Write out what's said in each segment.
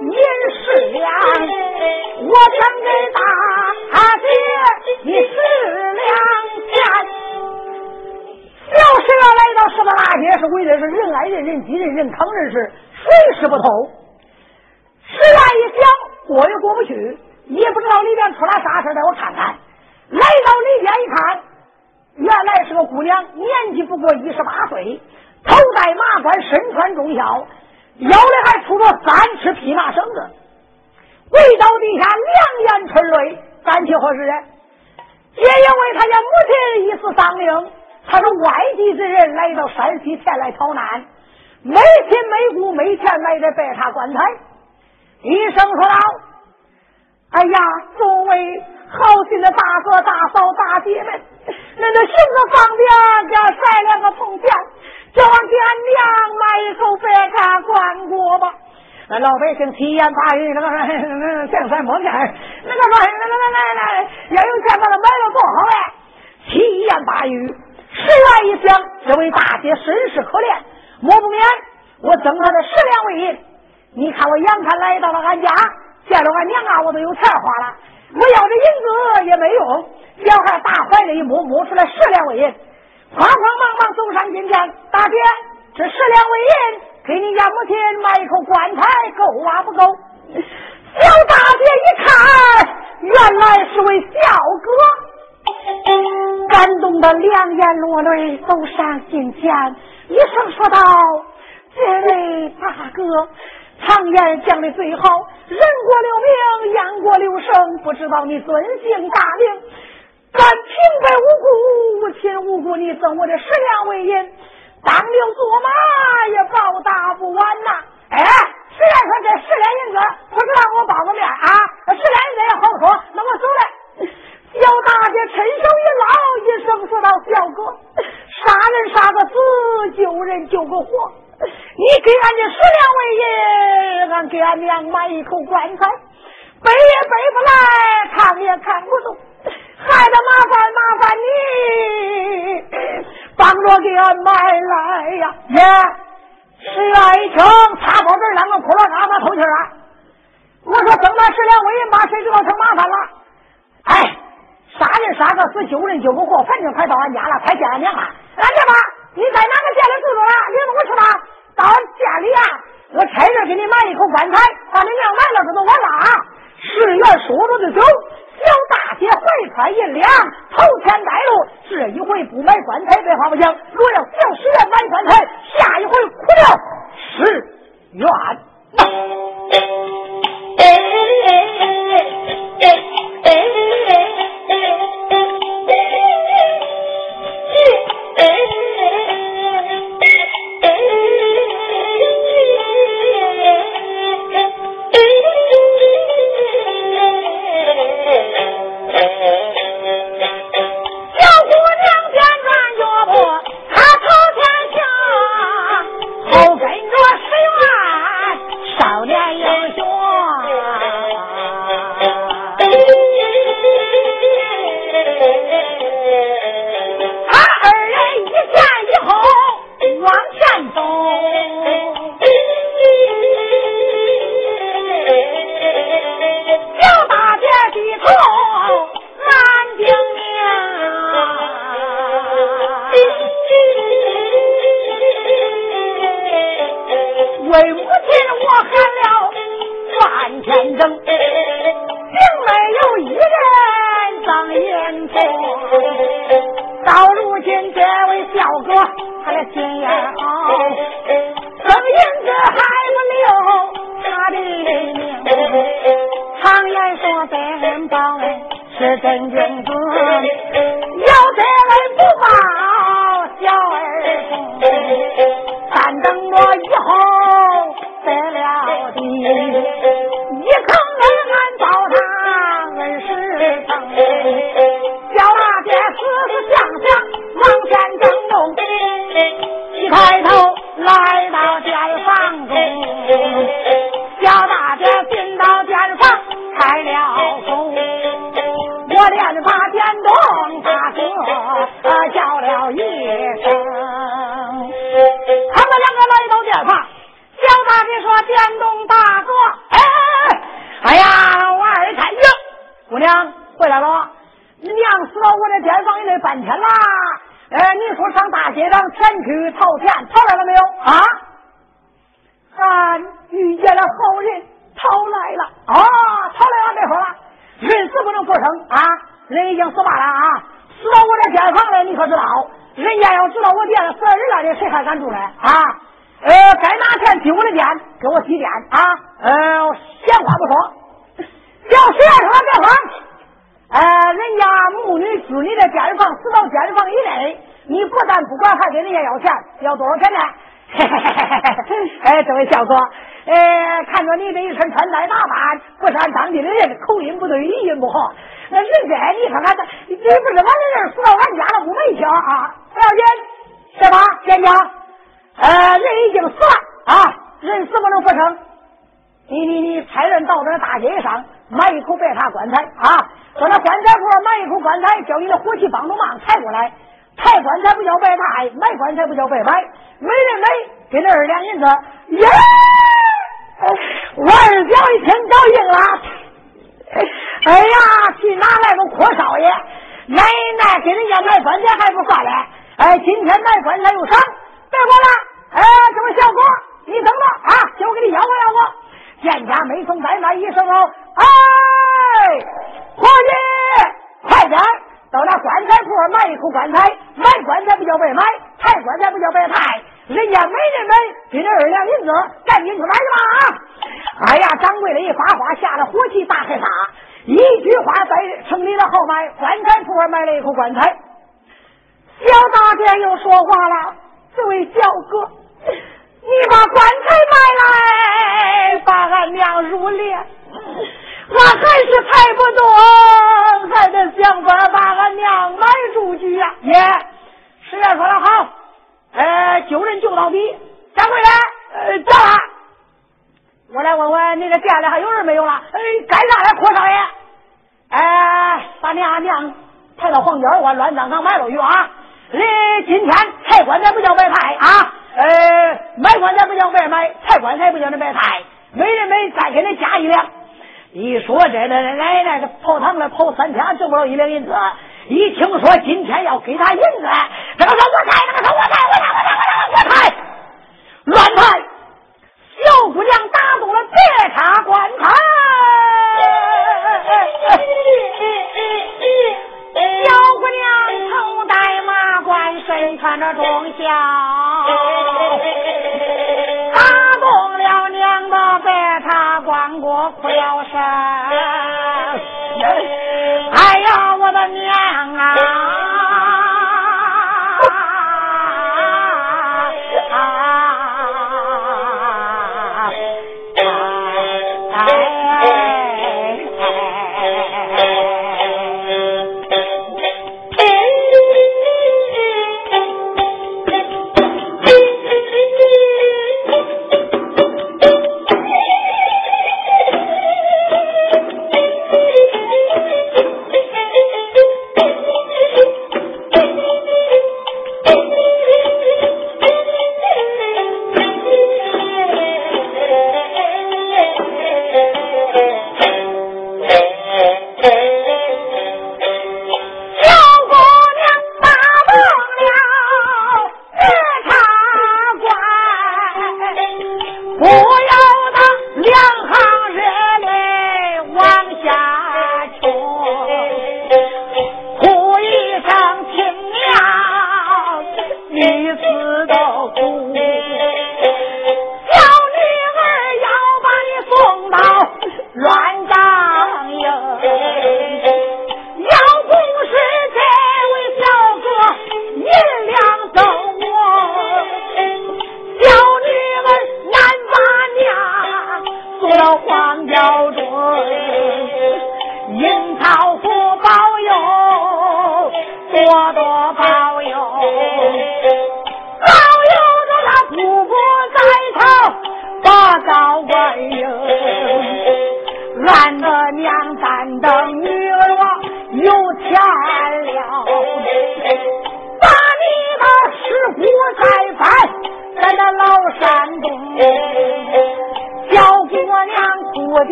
银十两，我想给大姐你十两钱。小蛇来到十八大街，是为的是人爱人，人挤人，人坑人，是水师不透。十元一想，过也过不去，也不知道里边出了啥事带我看看。来到里边一看，原来是个姑娘，年纪不过一十八岁，头戴马冠，身穿中孝，腰里还出着三尺匹马绳子，跪到地下，两眼垂泪，感情何事？也因为他家母亲一死丧命，他是外地之人，来到山西前来逃难，没亲没故，没钱买的白茶棺材。医生说道：“哎呀，众位。”好心的大哥大嫂大姐们，那那行个方便，给俺塞两个铜钱，叫俺给俺娘买一口白茶灌过吧。那老百姓七言八语，那个那那想三摸钱，那个说来来来来，要有钱把它买了多好哎！七言八语，十元一想，这位大姐身世可怜，莫不免我赠她的十两为银。你看我眼看来到了俺家，见了俺娘啊，我都有钱花了。我要这银子也没用，小孩大怀里一摸，摸出来十两银，慌慌忙忙走上金前，大姐，这十两银，给你家母亲买一口棺材够啊不够？小大姐一看，原来是位小哥，感动的两眼落泪，走上金前，一声说道：“这位大哥。”常言讲的最好，人过留名，雁过留声。不知道你尊姓大名？咱平白无故，无亲无故，你赠我的十两为银，当牛做马也报答不完呐！哎，虽然说这十两银子不知道我报个面啊，十两银子也好说。那我走了。小大姐趁手一捞，一声说道：“小哥，杀人杀个死，救人救个活。”你给俺这十两为银，俺给俺娘买一口棺材，背也背不来，扛也扛不动，还得麻烦麻烦你帮着给俺买来呀！爷，十元一听，擦包这两个窟窿，俺妈透气了。我说挣那十两为银吧，谁知道成麻烦了？哎，杀人杀个死，救人救不活，反正快到俺家了，快见俺娘了。俺娘吧，你在哪个店里住着了？领着我去吧。到店里啊，我差人给你买一口棺材，把你娘埋了，这都完了啊！十元说着就走，小大姐怀揣银两，头前带路。这一回不买棺材，别话不行，若要小十元买棺材，下一回苦了十元。哎。要多少钱呢？嘿嘿嘿嘿嘿！哎，这位小哥，哎，看着你这一身穿戴打扮，不是俺当地的人，口音不对，语音不好。那人家你看看，这你不是俺的人，死到俺家了，不没钱啊？不要紧，是吧，店家？呃，人已经死了啊，人死不能复生。你你你，派人到这大街上买一口白塔棺材啊，到那棺材铺买一口棺材，叫你的伙计帮着忙抬过来。抬棺材不叫白抬，买棺材不叫白买。没人买，给那二两银子。耶！我二表一听高兴了。哎呀，去哪来个阔少爷？奶奶给人家买棺材还不算嘞。哎，今天买棺材又赏，别管了。哎，这位小伙，你等着啊，就给你吆喝吆喝。店家没送再买一声哦。哎，伙计，快点！到那棺材铺买一口棺材，买棺材不叫白买，抬棺材不叫白抬，人家没人买，给这二两银子，赶紧去买去吧啊！哎呀，掌柜的一发话，吓得火气大害怕，一句话在城里的号脉，棺材铺买了一口棺材。小大姐又说话了：“这位小哥，你把棺材买来，把俺娘入殓。”我还是抬不动，还得想法把俺娘埋出去呀！爷，师爷说的好，呃，救人救到底。掌柜的，呃，叫他。我来问问你这店里还有人没有了？哎，干啥来，阔少爷？哎，把你俺娘抬到黄家湾乱葬岗埋了去啊！你今天抬棺材不叫白抬啊？呃，买棺材不叫白买，抬棺材不叫那白抬，没人没再给你加一两。一说这个奶奶这跑堂来跑三天挣不着一两银子，一听说今天要给他银子，这个说我抬，那个说我抬，我抬，我抬，我抬，我抬，乱抬！小姑娘打动了别插棺材，小姑娘头戴马冠，身穿着装孝，不要杀。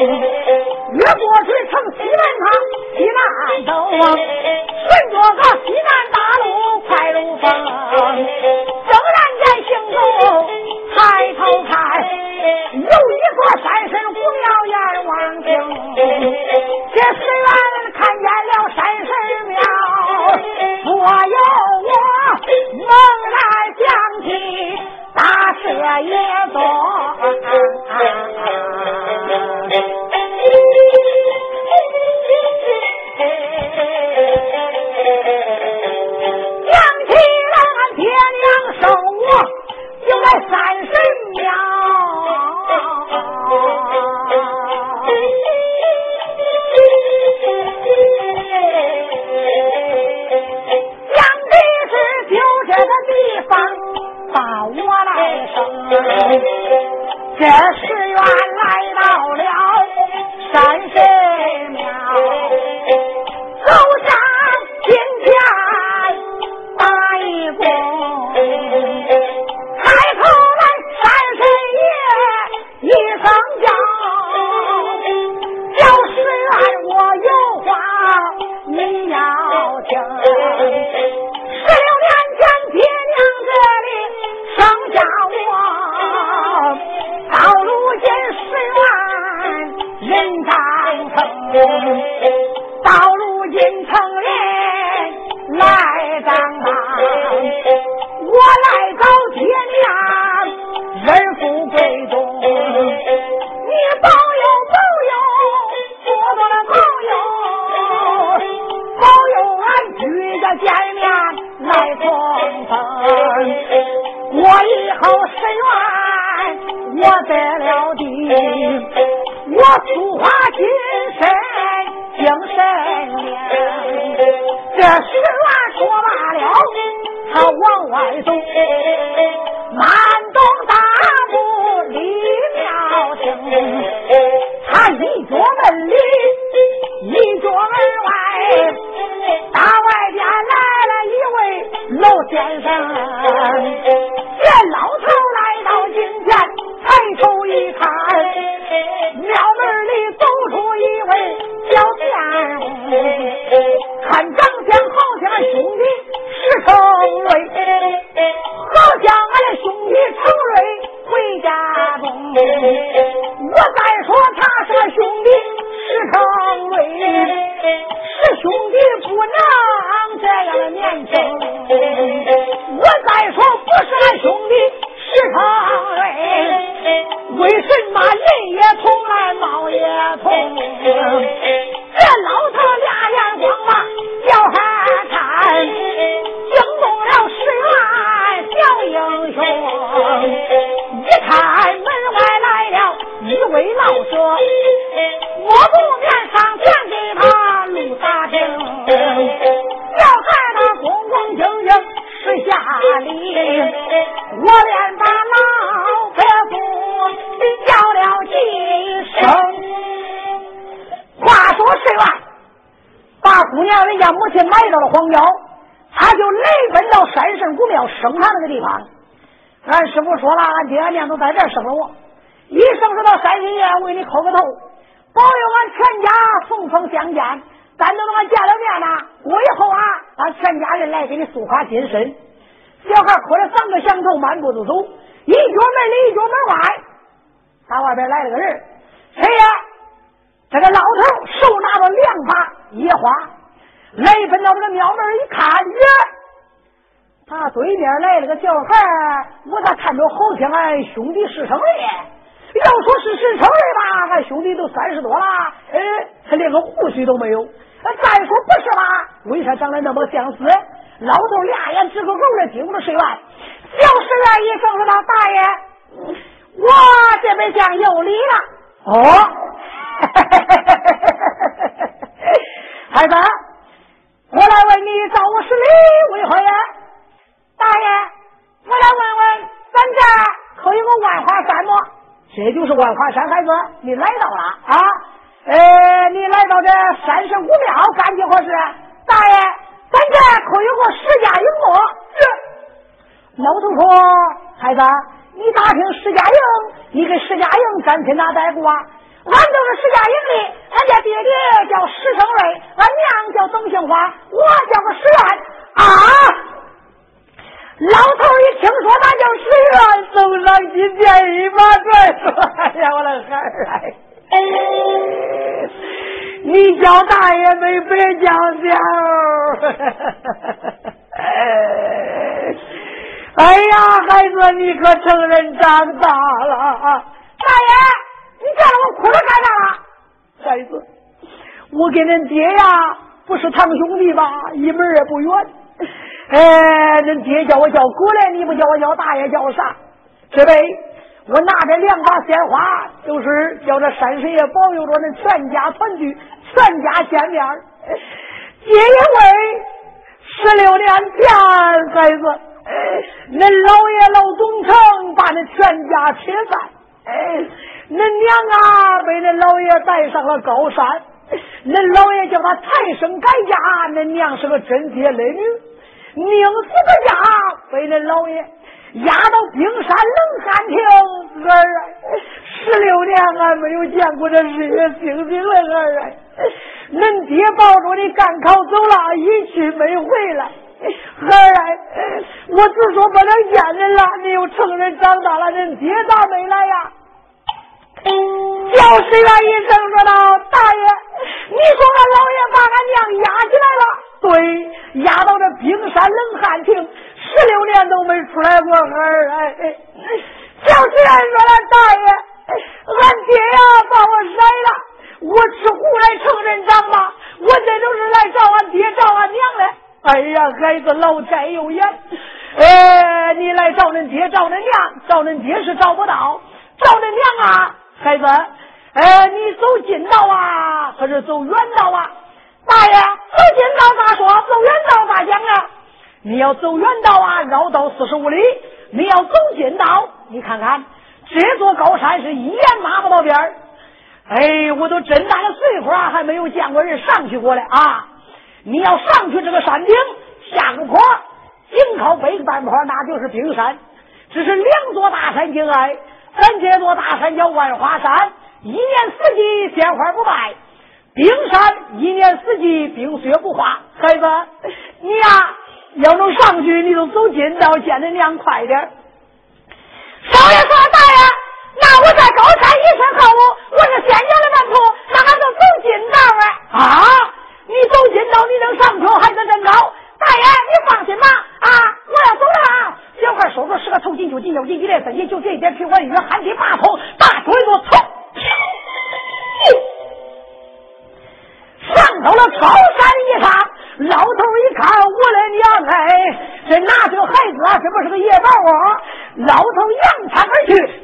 越过水城西南他西南走啊。先来到了黄郊他就泪奔到山神古庙生他那个地方。俺师傅说了俺爹俺娘都在这儿生了我。一生生到山神院我给你磕个头。保佑俺全家逢风相见咱都能俺见了面呐。过以后啊俺全家人来给你塑化金身。小孩磕了三个响头满步就走一脚门里一脚门外。他外边来了个人谁呀？这个老头手拿着两把野花来奔到这个庙门一看，耶！他对面来了个小孩我咋看着好像俺兄弟是成人？要说是是成人吧，俺兄弟都三十多了，哎，他连个胡须都没有。再说不是吧？为啥长得那么相似？老头俩眼直勾勾的盯着谁完？小十元一声说道：“大爷，我这边讲有理了。”哦，孩子，我来问你，找我施礼为何呀？大爷，我来问问，咱这可有个万花山吗？这就是万花山，孩子，你来到了啊？呃，你来到这山神古庙干几何事？大爷，咱这可有个石家营吗？是。老头说：“孩子，你打听石家营，你给石家营沾亲哪待过啊？俺就是石家营的，俺家爹爹叫石生瑞，俺娘叫董杏花，我叫个石元啊。”老头一听说他叫石元，走上去见一把拽说：“哎呀，我的孩儿哎！”你叫大爷没白叫叫，哎呀，孩子，你可成人长大了。大爷，你叫我哭着干啥了？孩子，我跟恁爹呀不是堂兄弟吧，一门也不远。哎，恁爹叫我叫姑来，你不叫我叫大爷，叫啥？这位。我拿着两把鲜花，就是叫这山神爷保佑着恁全家团聚，全家见面。皆因为十六年前，孩子，恁老爷老总成把恁全家拆散，恁娘啊被恁老爷带上了高山，恁老爷叫他抬身改嫁，恁娘是个贞洁烈女，宁死不嫁，被恁老爷。压到冰山冷寒亭，儿啊，十六年俺没有见过这日月星星了，儿啊，恁爹抱着你赶考走了，一去没回来，儿啊，我只说不能见人了，你又成人长大了，恁爹咋没来呀？叫石元医生说道：“大爷，你说俺老爷把俺娘压起来了？对，压到这冰山冷寒亭。”十六年都没出来过儿哎，小石人说了，大爷，俺爹呀把我甩了，我吃苦来成人长吧，我这都是来找俺爹找俺娘的。哎呀，孩子老天有眼，哎，你来找恁爹找恁娘，找恁爹是找不到，找恁娘啊，孩子，哎，你走近道啊，还是走远道啊？大爷，走近道咋说？走远道咋讲啊？你要走远道啊，绕道四十五里；你要走近道，你看看这座高山是一眼马不到边儿。哎，我都真大的岁数啊，还没有见过人上去过来啊！你要上去这个山顶，下个坡，紧靠北半坡，那就是冰山。这是两座大山紧挨，咱这座大山叫万花山，一年四季鲜花不败；冰山一年四季冰雪不化。孩子，你呀。要能上去，你就走近道，见恁娘快点。少爷说：“大爷，那我在高山一身好武，我是先脚的门徒，那俺就走近道啊！啊，你走近道，你能上去，还能真高。大爷，你放心吧，啊，我要走了。小孩说着，十个头进就进，要紧一来分析，就这一点皮，我一喊地八头，大腿都冲。上到了高山一上。老头一看，我的娘哎，这哪是个孩子啊？这不是个野宝啊！老头扬长而去，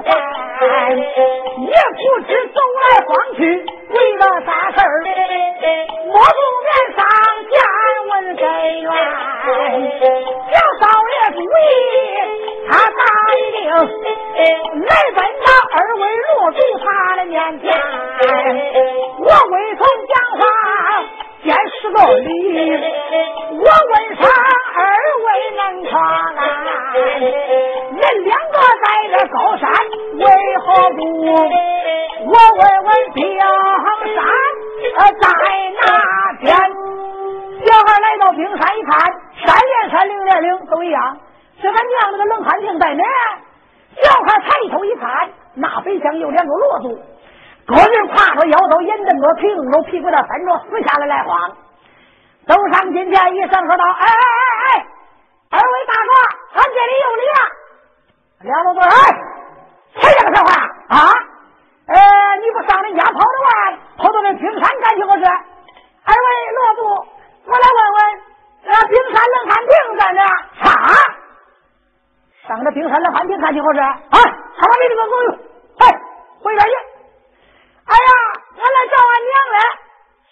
也不知走来晃去为了啥事儿，摸住面上见问根源。小少爷注意，他答应来奔到二位落主他的面前。我未曾讲话，见十个礼。我问上二位能夸俺？人两个在这高山为何不？我问问冰山在哪边？小孩来到冰山一看。三连山岭连岭都一样，这俺娘那个冷汗亭在哪？小孩抬头一看，那北厢有两个骆驼，个人挎着腰刀，眼瞪着，腿蹬着，屁股的翻着，死下来来晃。走上金前，一声说道：“哎哎哎哎，二位大哥，俺这里有礼啊！”两个说：“哎，谁这个说话啊？呃，你不上人家跑着玩，跑到那冰山干去不是？二位罗布，我来问问。”那冰山冷汗亭在哪？啥？上那冰山冷汗亭看去不是？啊，他把你这个狗友，哎，回边去。哎呀，俺来找俺娘来。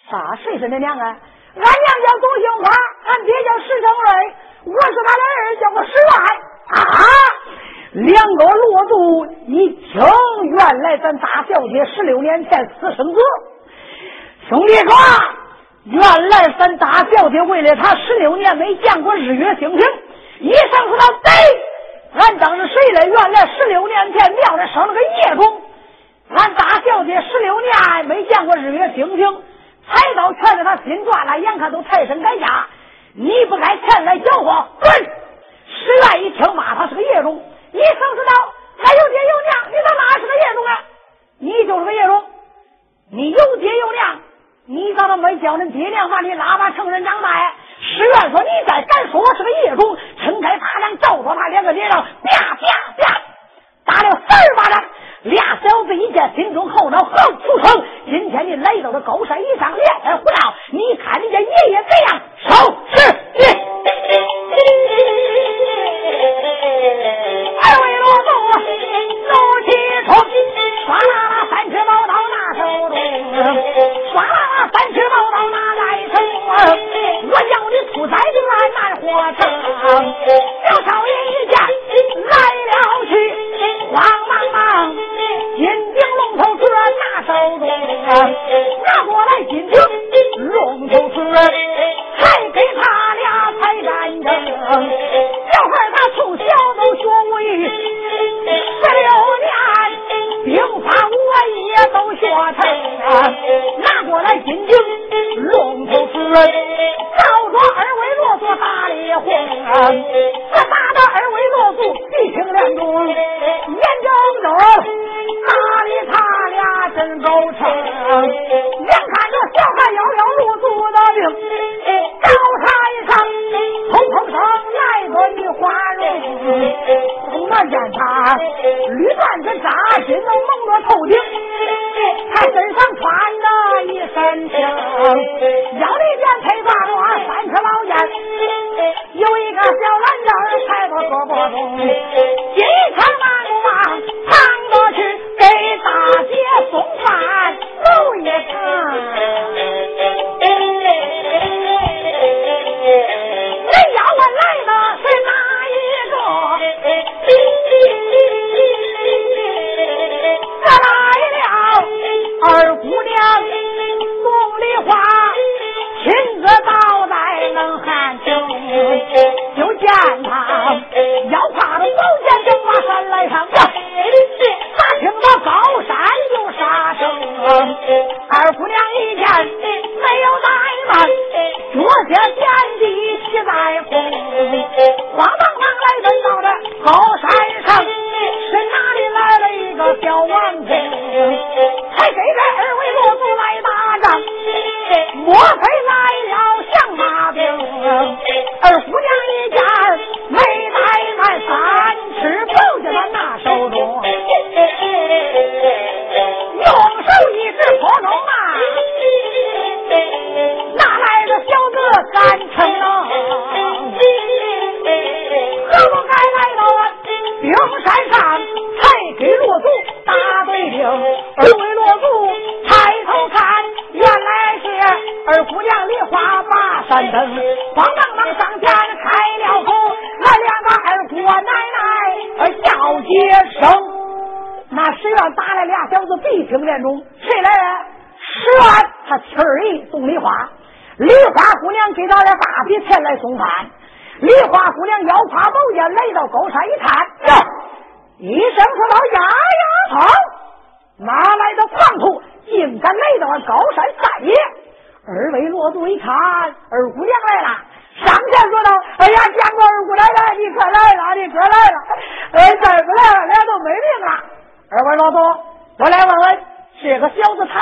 啥？谁是你娘啊？俺娘叫董兴花，俺爹叫石成瑞，我是他的儿，叫个石万。啊！两个骆驼一听，原来咱大小姐十六年前私生子，兄弟说。原来咱大小姐为了他十六年没见过日月星星，一上说他对，俺当是谁嘞？原来十六年前庙里生了个孽种，俺大小姐十六年没见过日月星星，财刀全在他心转了，眼看都财神改嫁，你不该前来搅和，滚！石元一听骂他是个野种，一声说道：还有爹有娘，你咋骂是个野种啊？你就是个野种，你有爹有娘。你咋都没叫恁爹娘把你拉把成人长大呀？石元说：“你再敢说我是个野种，撑开大梁照着他两个脸上，啪啪啪，打了三十巴掌。俩小子一见，心中后恼，好畜生！今天你来到了高山以上，连天胡闹，你看你家爷爷这样？收绿缎子扎心都蒙着头顶，他身上穿着一身青，腰里边配挂着三尺老烟，有一个小蓝针踩到胳膊中，金枪马马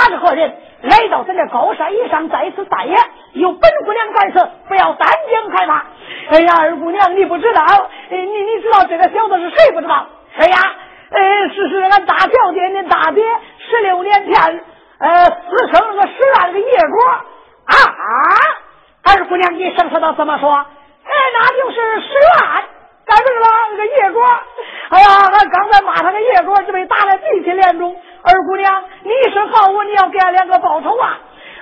是何人？来到咱这高山以上，在此撒野，有本姑娘在此，不要担惊害怕。哎呀，二姑娘，你不知道，你你知道这个小子是谁不知道？谁呀？呃，是是俺大小姐，您大爹十六年前，呃，私生个十万个野果啊！二姑娘你想说道：“怎么说？哎，那就是十万，干什么那个野果？哎呀，俺刚才骂他个野果，就被打的鼻青脸肿。二姑娘，你是好我，你要给俺两个报仇啊！”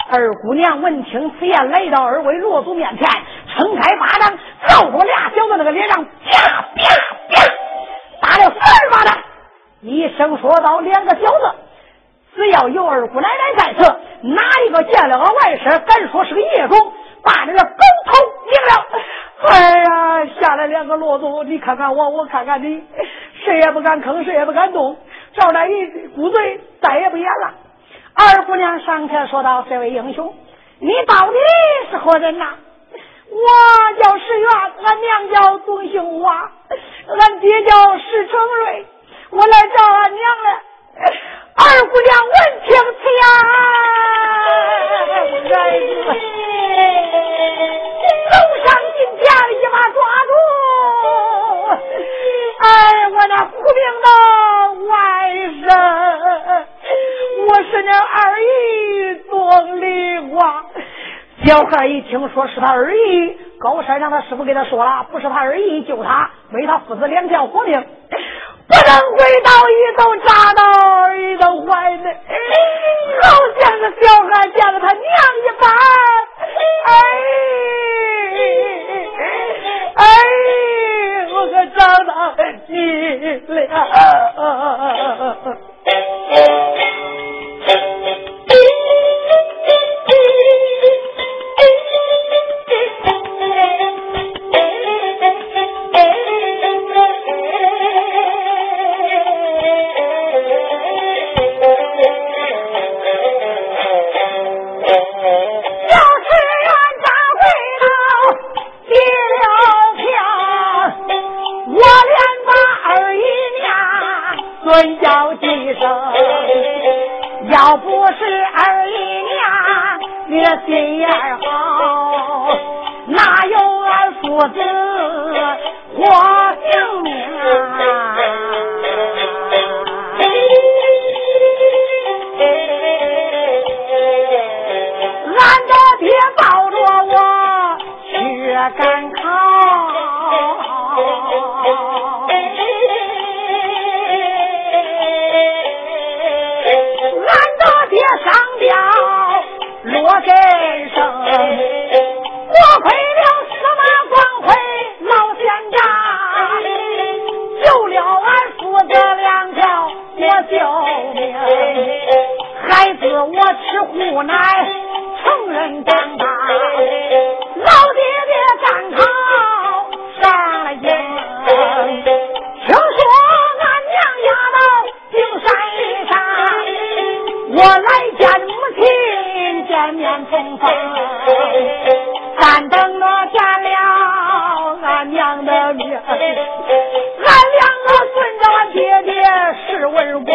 二姑娘闻听此言，来到二位罗祖面前，撑开巴掌，照着俩小子那个脸上啪啪啪打了三巴掌。一声说道：“两个小子，只要有二姑奶奶在此，哪一个见了个外甥，敢说是个野种，把这个狗头赢了！”哎呀，下来两个骆驼，你看看我，我看看你，谁也不敢吭，谁也不敢动，照那一鼓嘴，再也不演了。二姑娘上前说道：“这位英雄，你到底是何人呐？”我叫石元，俺娘叫董兴华，俺爹叫石成瑞，我来找俺娘了。二姑娘闻听此言，走上近前，一把抓住。哎，我那苦命的外甥。我是那二姨董梨花，小孩一听说是他二姨，高山让他师傅给他说了，不是他二姨救他，为他父子两条活命，不能回到一头扎到一头怀内，好像个小孩见了他娘一般，哎哎，我可找到你了。心眼好，哪有俺父子活我来见母亲。见面重逢，咱等我见了俺娘的面，俺两个顺着俺爹爹是文官。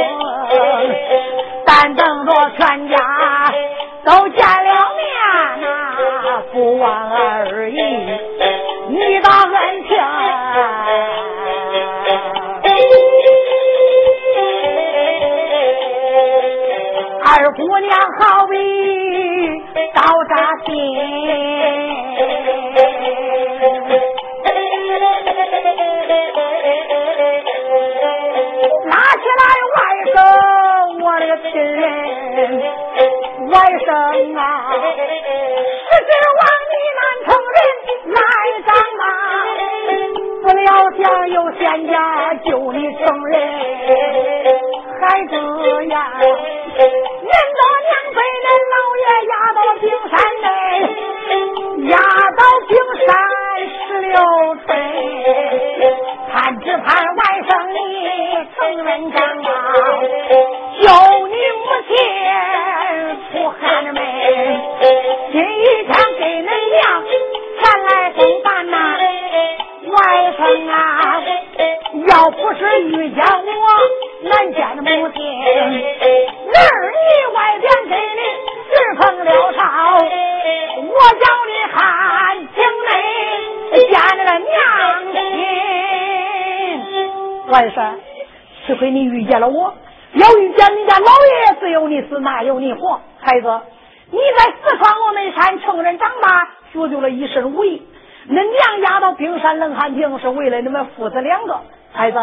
人长大，你们父子两个。孩子，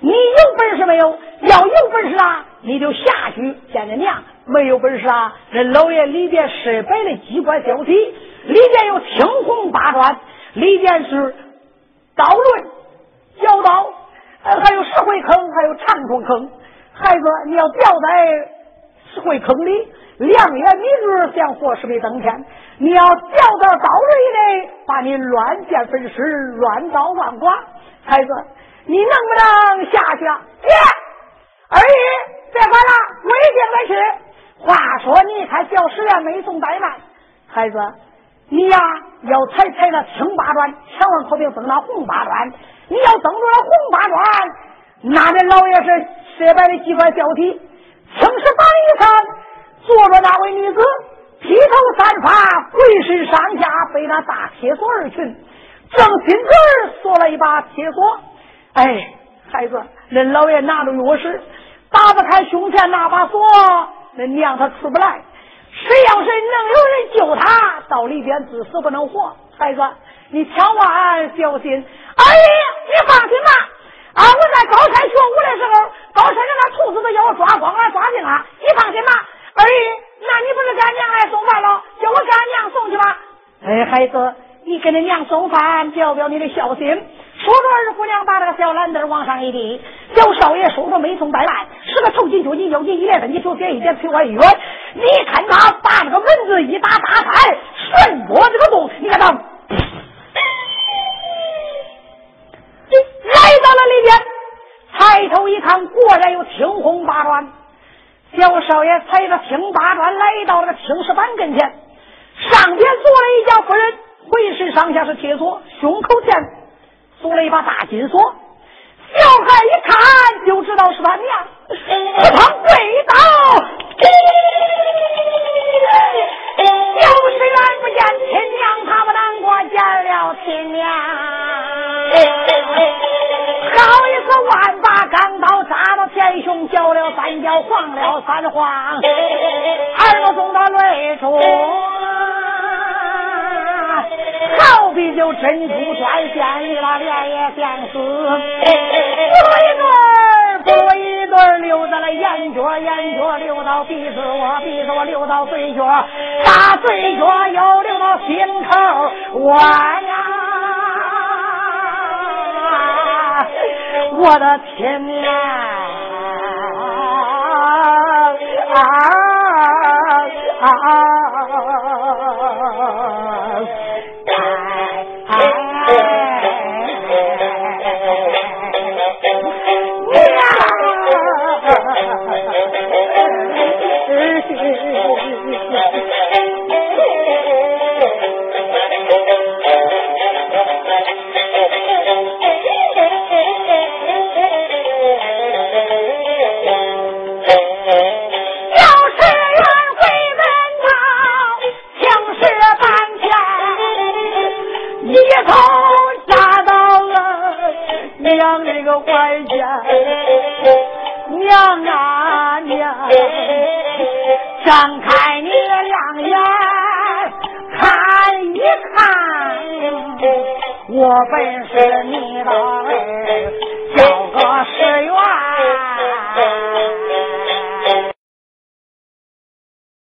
你有本事没有？要有本事啊！你就下去见见娘，没有本事啊！这老爷里边设摆的机关交替，里边有青红八转，里边是刀轮、小刀，还有石灰坑，还有长虫坑。孩子，你要掉在石灰坑里，两眼迷日，想活是没登天；你要掉到刀轮里，把你乱箭分尸，乱刀乱剐。孩子，你能不能下去啊？爹，二姨。别管了，我一定得去。话说，你看小十元没送怠慢，孩子，你呀要踩踩那青八砖，千万可别登那红八砖。你要登住了红八砖，那这老爷是设摆的机关交替，青石板一层坐着那位女子，披头散发，浑身上下被那大铁锁儿裙，正心嘴锁了一把铁锁。哎，孩子，恁老爷拿着钥匙。打不开胸前那把锁，那娘她出不来。谁要是能有人救他，到里边至死不能活。孩子，你千万小心。阿姨，你放心吧。啊，我在高山学武的时候，高山上那兔子都叫我抓光了，抓净了。你放心吧。二姨，那你不是给俺娘来送饭了？叫我给俺娘送去吧。哎，孩子，你给你娘送饭，表表你的孝心。说着，二姑娘把这个小篮子往上一递，小少爷说着没送带来，十个头巾、脚巾、腰巾一连，你就点一点催我一约。你看他把这个门子一打打开，顺着这个洞，你看他来到了里边，抬头一看，果然有青红八转。小少爷踩着青八转来到了个青石板跟前，上边坐了一家夫人，浑身上下是铁锁，胸口前。锁了一把大金锁，小孩一看就知道是他娘，不堂跪倒。就是俺不见亲娘，他不难过见了亲娘。好一次万把扎到前胸，叫了三叫，晃了三晃，耳朵中的泪珠。好比就珍珠钻陷里了，连也想死。不一对不一对流到了眼角，眼角流到鼻子窝，鼻子窝流到嘴角，大嘴角又流到心头。我呀，我的天娘啊啊啊！哎呀，娘啊娘，睁开你的两眼看一看，我本是你的。